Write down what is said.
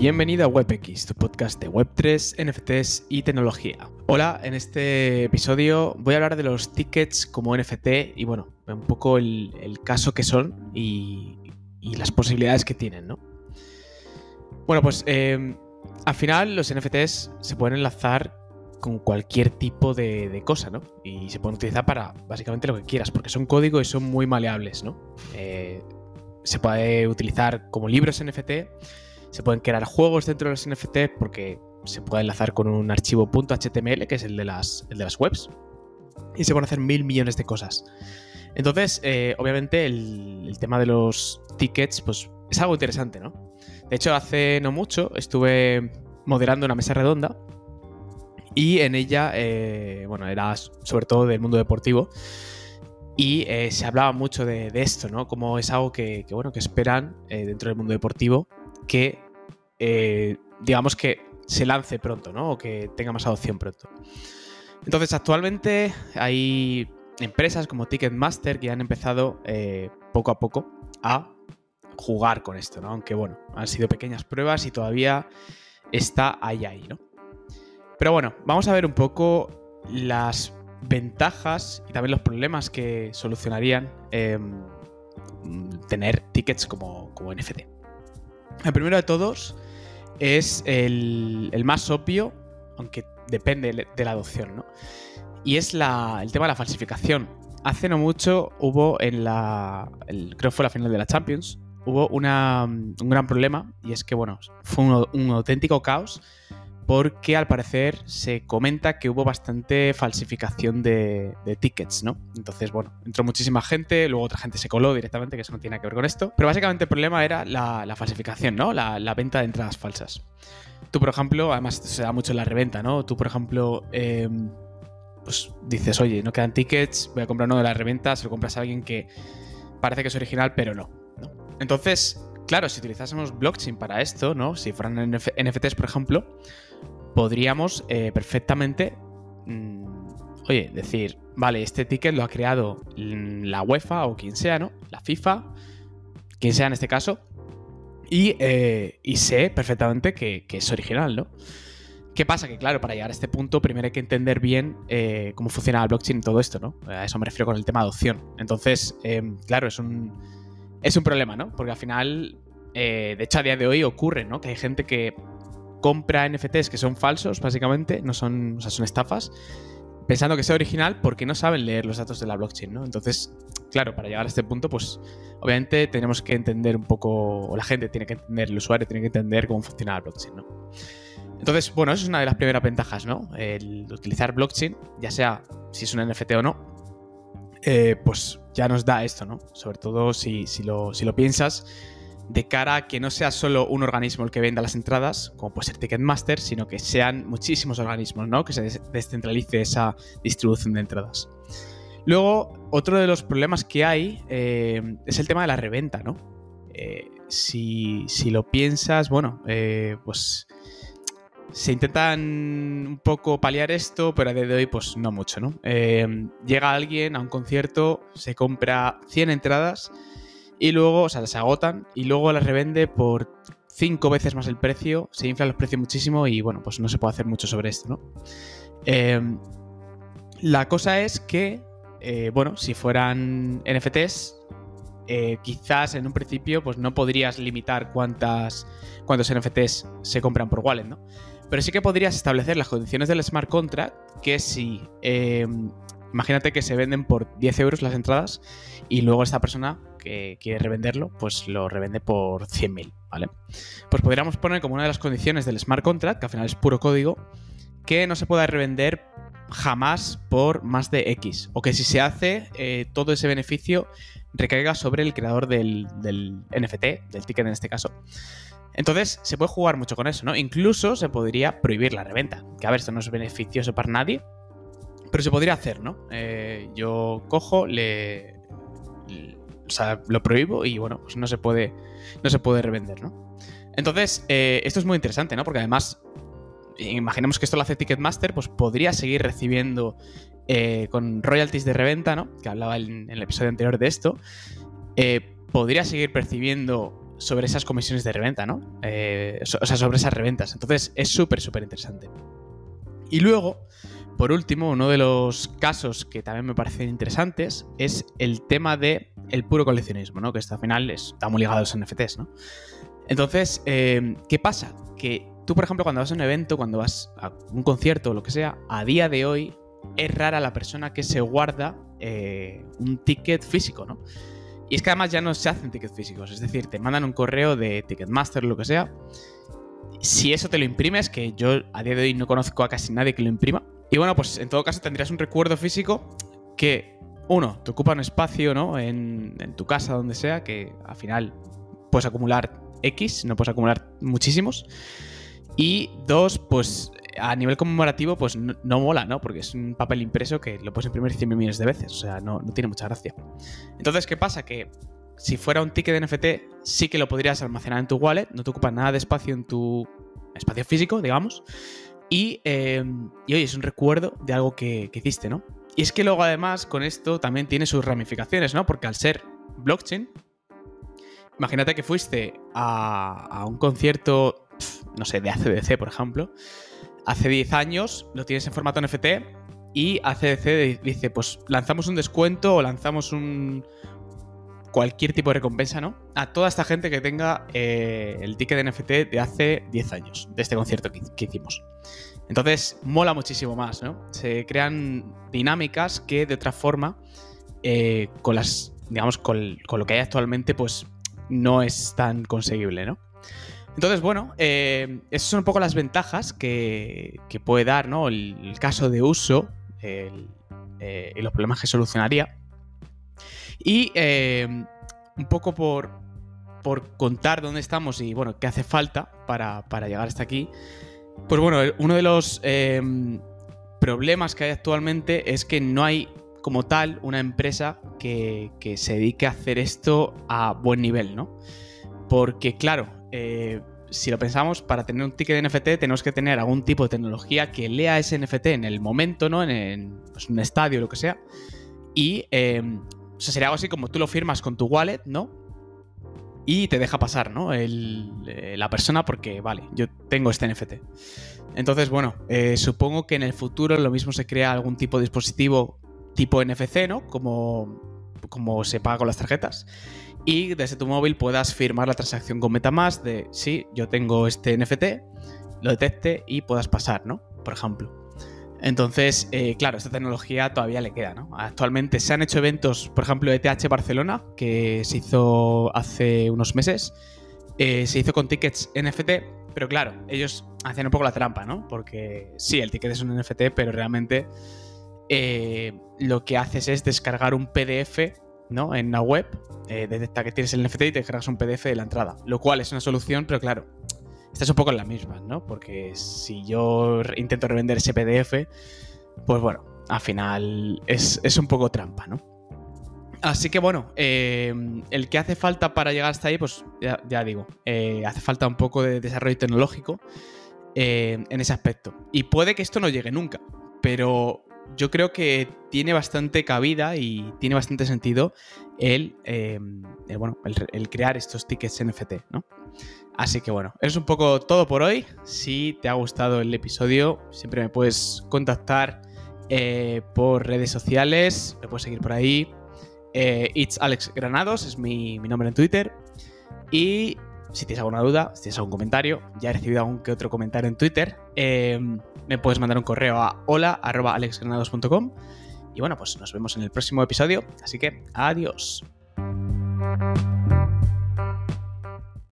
Bienvenido a WebX, tu podcast de Web3, NFTs y tecnología. Hola, en este episodio voy a hablar de los tickets como NFT y bueno, un poco el, caso que son y, las posibilidades que tienen, ¿no? Bueno, pues eh, al final los NFTs se pueden enlazar con cualquier tipo de, cosa, ¿no? Y se pueden utilizar para básicamente lo que quieras, porque son código y son muy maleables, ¿no? Eh, se puede utilizar como libros NFT se pueden crear juegos dentro de los NFT porque se puede enlazar con un archivo .html, que es el de las, de las webs. Y se pueden hacer mil millones de cosas. Entonces, eh, obviamente, el, tema de los tickets, pues es algo interesante, ¿no? De hecho, hace no mucho estuve moderando una mesa redonda y en ella, eh, bueno, era sobre todo del mundo deportivo. Y eh, se hablaba mucho de, esto, ¿no? Como es algo que, bueno, que esperan dentro del mundo deportivo que, eh, digamos que se lance pronto, ¿no? O que tenga más adopción pronto. Entonces, actualmente hay empresas como Ticketmaster que han empezado eh, poco a poco a jugar con esto, ¿no? Aunque bueno, han sido pequeñas pruebas y todavía está ahí ¿no? Pero bueno, vamos a ver un poco las ventajas y también los problemas que solucionarían em, tener tickets como, como NFT. El primero de todos es el, más obvio, aunque depende de la adopción, ¿no? Y es el tema de la falsificación. Hace no mucho hubo en la. creo que fue la final de la Champions. Hubo un gran problema. Y es que, bueno, fue un auténtico caos porque al parecer se comenta que hubo bastante falsificación de, tickets, ¿no? Entonces, bueno, entró muchísima gente, luego otra gente se coló directamente, que eso no tiene que ver con esto. Pero básicamente el problema era la, falsificación, ¿no? La, venta de entradas falsas. Tú, por ejemplo, además se da mucho en la reventa, ¿no? Tú, por ejemplo, em, pues dices, oye, no quedan tickets, voy a comprar uno de la reventa, se lo compras a alguien que parece que es original, pero no. ¿no? Entonces, claro, si utilizásemos blockchain para esto, ¿no? Si fueran NFTs, por ejemplo, podríamos eh, perfectamente, mm, oye, decir, vale, este ticket lo ha creado la UEFA o quien sea, ¿no? La FIFA, quien sea en este caso, y, eh, sé perfectamente que, es original, ¿no? ¿Qué pasa? Que claro, para llegar a este punto primero hay que entender bien eh, cómo funciona el blockchain y todo esto, ¿no? A eso me refiero con el tema de adopción. Entonces, em, claro, es un, es un problema, ¿no? Porque al final, de hecho a día de hoy ocurre, ¿no? Que hay gente que compra NFTs que son falsos, básicamente, no son, o sea, son estafas, pensando que sea original porque no saben leer los datos de la blockchain, ¿no? Entonces, claro, para llegar a este punto, pues obviamente tenemos que entender un poco, o la gente tiene que entender, el usuario tiene que entender cómo funciona la blockchain, ¿no? Entonces, bueno, eso es una de las primeras ventajas, ¿no? El utilizar blockchain, ya sea si es un NFT o no, eh, pues ya nos da esto, ¿no? Sobre todo si, si, lo, si lo piensas, de cara a que no sea solo un organismo el que venda las entradas, como puede ser Ticketmaster, sino que sean muchísimos organismos, ¿no? Que se descentralice esa distribución de entradas. Luego, otro de los problemas que hay eh, es el tema de la reventa, ¿no? Eh, si, lo piensas, bueno, eh, pues se intentan un poco paliar esto, pero a día de hoy, pues no mucho, ¿no? llega alguien a un concierto, se compra 100 entradas y luego, o sea, se agotan y luego las revende por cinco veces más el precio, se inflan los precios muchísimo y bueno, pues no se puede hacer mucho sobre esto, ¿no? Em, la cosa es que, eh, bueno, si fueran NFTs, eh, quizás en un principio pues no podrías limitar cuántas, cuántos NFTs se compran por wallet, ¿no? Pero sí que podrías establecer las condiciones del smart contract que si, em, imagínate que se venden por 10 euros las entradas y luego esta persona que quiere revenderlo, pues lo revende por 100.000, ¿vale? Pues podríamos poner como una de las condiciones del smart contract, que al final es puro código, que no se pueda revender jamás por más de X, o que si se hace, eh, todo ese beneficio recaiga sobre el creador del, del NFT, del ticket en este caso. Entonces, se puede jugar mucho con eso, ¿no? Incluso se podría prohibir la reventa. Que a ver, esto no es beneficioso para nadie, pero se podría hacer, ¿no? Eh, yo cojo, le, o sea, lo prohíbo y bueno, pues no se puede, no se puede revender, ¿no? Entonces, eh, esto es muy interesante, ¿no? Porque además, imaginemos que esto lo hace Ticketmaster, pues podría seguir recibiendo eh, con royalties de reventa, ¿no? Que hablaba en, el episodio anterior de esto. Podría seguir percibiendo sobre esas comisiones de reventa, ¿no? Eh, o sea, sobre esas reventas. Entonces es súper, súper interesante. Y luego, por último, uno de los casos que también me parecen interesantes es el tema de el puro coleccionismo, ¿no? Que esto al final está muy ligado a los NFTs, ¿no? Entonces, eh, ¿qué pasa? Que tú, por ejemplo, cuando vas a un evento, cuando vas a un concierto o lo que sea, a día de hoy es rara la persona que se guarda eh, un ticket físico, ¿no? Y es que además ya no se hacen tickets físicos, es decir, te mandan un correo de Ticketmaster o lo que sea. Si eso te lo imprimes, que yo a día de hoy no conozco a casi nadie que lo imprima. Y bueno, pues en todo caso tendrías un recuerdo físico que, uno, te ocupa un espacio, ¿no? En, en tu casa, donde sea, que al final puedes acumular X, no puedes acumular muchísimos. Y dos, pues a nivel conmemorativo, pues no, mola, ¿no? Porque es un papel impreso que lo puedes imprimir 100 millones de veces, o sea, no, tiene mucha gracia. Entonces, ¿qué pasa? Que si fuera un ticket de NFT, sí que lo podrías almacenar en tu wallet, no te ocupa nada de espacio en tu espacio físico, digamos. Y, eh, y oye, es un recuerdo de algo que, hiciste, ¿no? Y es que luego, además, con esto también tiene sus ramificaciones, ¿no? Porque al ser blockchain, imagínate que fuiste a, a un concierto, no sé, de ACDC, por ejemplo, hace 10 años lo tienes en formato NFT y ACDC dice, pues lanzamos un descuento o lanzamos un cualquier tipo de recompensa, ¿no? A toda esta gente que tenga eh, el ticket de NFT de hace 10 años, de este concierto que, hicimos. Entonces, mola muchísimo más, ¿no? Se crean dinámicas que de otra forma, eh, con las, digamos, con, con, lo que hay actualmente, pues no es tan conseguible, ¿no? Entonces, bueno, eh, esas son un poco las ventajas que, puede dar ¿no? el, caso de uso eh, y los problemas que solucionaría. Y eh, un poco por, por contar dónde estamos y bueno, qué hace falta para, llegar hasta aquí. Pues bueno, uno de los problemas que hay actualmente es que no hay como tal una empresa que, que se dedique a hacer esto a buen nivel, ¿no? Porque claro, eh, si lo pensamos, para tener un ticket de NFT tenemos que tener algún tipo de tecnología que lea ese NFT en el momento, ¿no? En, pues, un estadio o lo que sea. Y em, sería algo así como tú lo firmas con tu wallet, ¿no? Y te deja pasar, ¿no? Eh, la persona porque, vale, yo tengo este NFT. Entonces, bueno, eh, supongo que en el futuro lo mismo se crea algún tipo de dispositivo tipo NFC, ¿no? Como, como se paga con las tarjetas y desde tu móvil puedas firmar la transacción con Metamask de sí, yo tengo este NFT, lo detecte y puedas pasar, ¿no? Por ejemplo. Entonces, eh, claro, esta tecnología todavía le queda, ¿no? Actualmente se han hecho eventos, por ejemplo, ETH Barcelona, que se hizo hace unos meses. Eh, se hizo con tickets NFT, pero claro, ellos hacían un poco la trampa, ¿no? Porque sí, el ticket es un NFT, pero realmente eh, lo que haces es descargar un PDF ¿no? En una web, eh, detecta que tienes el NFT y te cargas un PDF de la entrada. Lo cual es una solución, pero claro, estás un poco en la misma, ¿no? Porque si yo intento revender ese PDF, pues bueno, al final es, un poco trampa, ¿no? Así que bueno, eh, el que hace falta para llegar hasta ahí, pues ya, digo, eh, hace falta un poco de desarrollo tecnológico en ese aspecto. Y puede que esto no llegue nunca, pero yo creo que tiene bastante cabida y tiene bastante sentido el, em, bueno, el, crear estos tickets NFT, ¿no? Así que bueno, es un poco todo por hoy. Si te ha gustado el episodio, siempre me puedes contactar eh, por redes sociales, me puedes seguir por ahí. Eh, It's Alex Granados es mi, mi nombre en Twitter. Y si tienes alguna duda, si tienes algún comentario, ya he recibido algún que otro comentario en Twitter, em, me puedes mandar un correo a hola.alexgranados.com y bueno, pues nos vemos en el próximo episodio, así que adiós.